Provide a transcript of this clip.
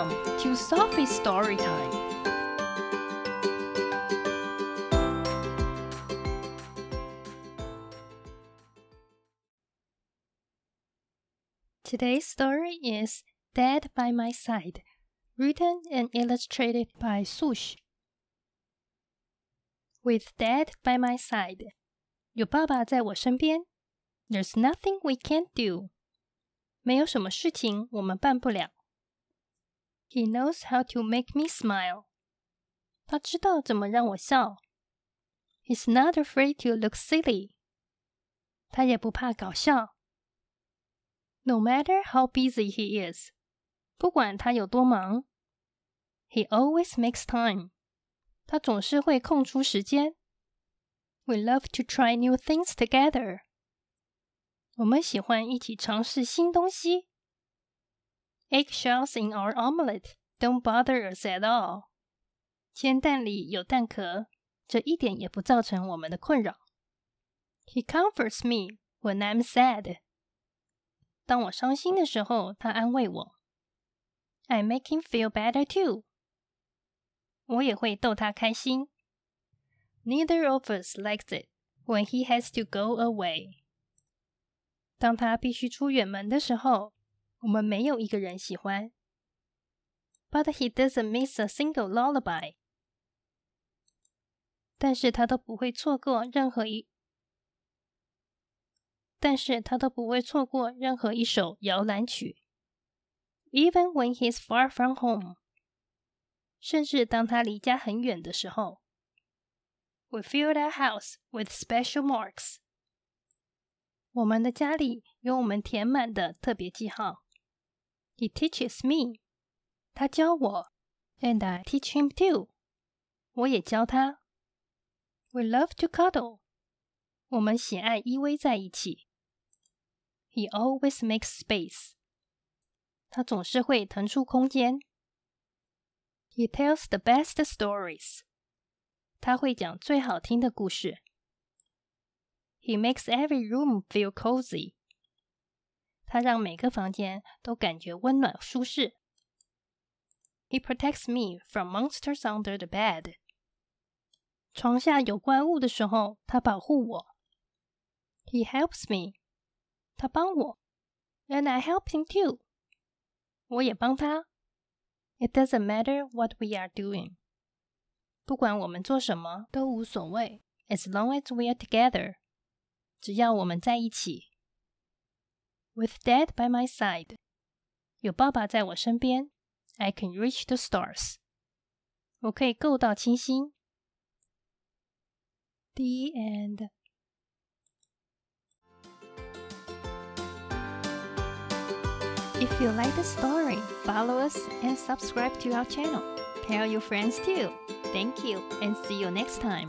Welcome to Sophie's Story Time. Today's story is Dad by My Side, written and illustrated by Soosh. With Dad by my side, there's nothing we can't do，没有什么事情我们办不了。He knows how to make me smile. 他知道怎么让我笑。He's not afraid to look silly. 他也不怕搞笑。No matter how busy he is. 不管他有多忙，He always makes time. 他总是会空出时间。We love to try new things together. 我们喜欢一起尝试新东西。 Eggshells in our omelette don't bother us at all. 煎蛋里有蛋壳，这一点也不造成我们的困扰。He comforts me when I'm sad. 当我伤心的时候，他安慰我。I make him feel better too. 我也会逗他开心。Neither of us likes it when he has to go away. 当他必须出远门的时候， 我们没有一个人喜欢。But he doesn't miss a single lullaby。但是他都不会错过任何一，但是他都不会错过任何一首摇篮曲。Even when he's far from home，甚至当他离家很远的时候。We fill our house with special marks。我们的家里有我们填满的特别记号。 He teaches me，他教我，and I teach him too，我也教他。We love to cuddle，我们喜爱依偎在一起。He always makes space，他总是会腾出空间。He tells the best stories，他会讲最好听的故事。He makes every room feel cozy. 它让每个房间都感觉温暖舒适。He protects me from monsters under the bed. 床下有怪物的时候，他保护我。He helps me. 他帮我，and I help him too. 我也帮他。It doesn't matter what we are doing. 不管我们做什么都无所谓，as long as we are together. 只要我们在一起 ，With Dad by my side，有爸爸在我身边，I can reach the stars，我可以够到星星。The end. If you like the story, follow us and subscribe to our channel. Tell your friends too. Thank you and see you next time.